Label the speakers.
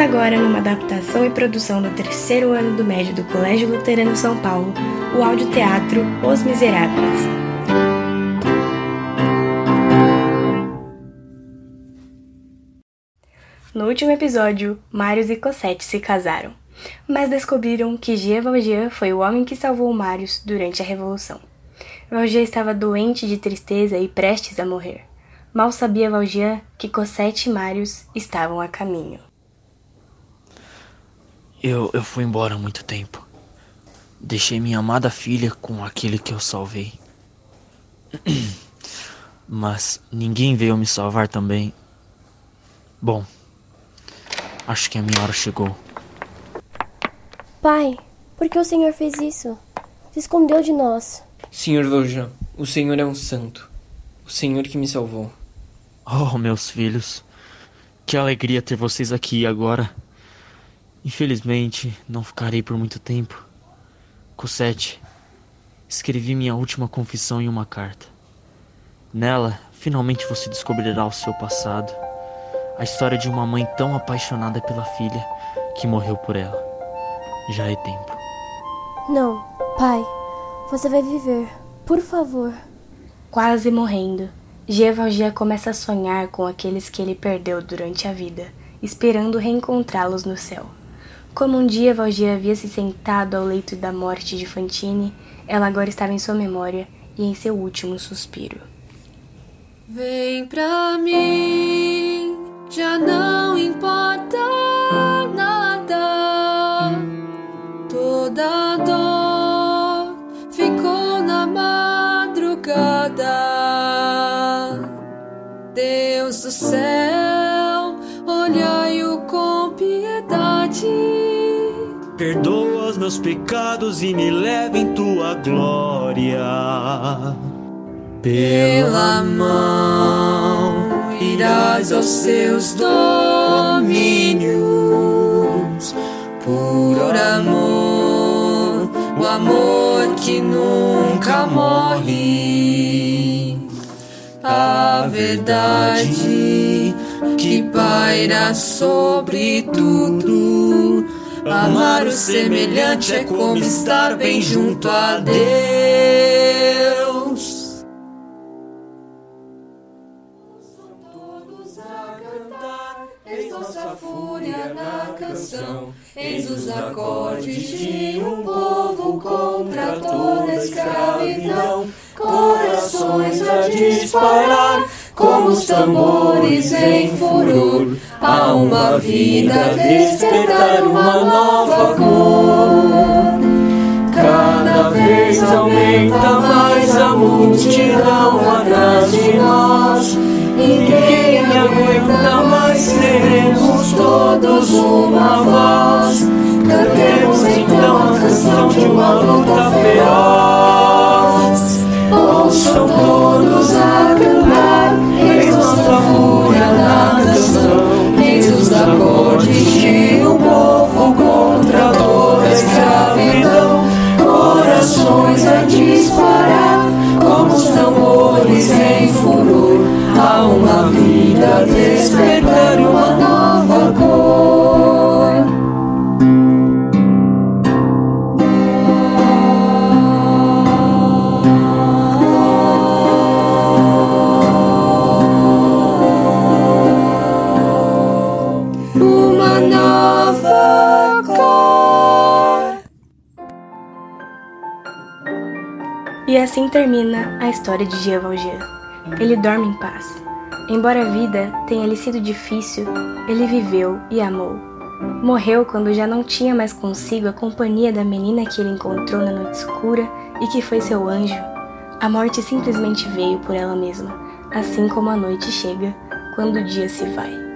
Speaker 1: Agora, numa adaptação e produção do terceiro ano do médio do Colégio Luterano São Paulo, o audioteatro Os Miseráveis. No último episódio, Marius e Cosette se casaram, mas descobriram que Gia Valjean foi o homem que salvou Marius durante a Revolução. Valjean estava doente de tristeza e prestes a morrer. Mal sabia Valjean que Cosette e Marius estavam a caminho.
Speaker 2: Eu, eu fui embora há muito tempo. Deixei minha amada filha com aquele que eu salvei. Mas ninguém veio me salvar também. Bom, acho que a minha hora chegou.
Speaker 3: Pai, por que o Senhor fez isso? Se escondeu de nós.
Speaker 4: Senhor Valjean, o Senhor é um santo. O Senhor que me salvou.
Speaker 2: Oh, meus filhos. Que alegria ter vocês aqui agora. Infelizmente, não ficarei por muito tempo. Cosette, escrevi minha última confissão em uma carta. Nela, finalmente você descobrirá o seu passado. A história de uma mãe tão apaixonada pela filha que morreu por ela. Já é tempo.
Speaker 3: Não, pai. Você vai viver. Por favor.
Speaker 1: Quase morrendo, Gia começa a sonhar com aqueles que ele perdeu durante a vida, esperando reencontrá-los no céu. Como um dia Valgia havia se sentado ao leito da morte de Fantine, ela agora estava em sua memória e em seu último suspiro.
Speaker 5: Vem pra mim, já não importa nada. Toda dor ficou na madrugada. Deus do céu, olhai-o com piedade.
Speaker 6: Perdoa os meus pecados e me leva em tua glória.
Speaker 5: Pela mão irás aos seus domínios. Por amor, o amor que nunca morre. A verdade que paira sobre tudo Amar o semelhante é como estar bem junto a Deus. São todos a cantar, eis nossa fúria na canção, eis os acordes de um povo contra toda escravidão, corações a disparar como os tambores em furor a uma vida despertar uma nova cor. Cada vez aumenta mais a multidão atrás de nós. Ninguém aguenta mais, seremos todos uma voz. Cantemos então a canção de uma luta feroz. Ouçam todos a cantar, de um povo contra toda escravidão, corações a disparar como os tambores em furor, a uma vida despertar uma nova
Speaker 1: assim termina a história de Jean Valjean. Ele dorme em paz. Embora a vida tenha lhe sido difícil, ele viveu e amou. Morreu quando já não tinha mais consigo a companhia da menina que ele encontrou na noite escura e que foi seu anjo. A morte simplesmente veio por ela mesma, assim como a noite chega quando o dia se vai.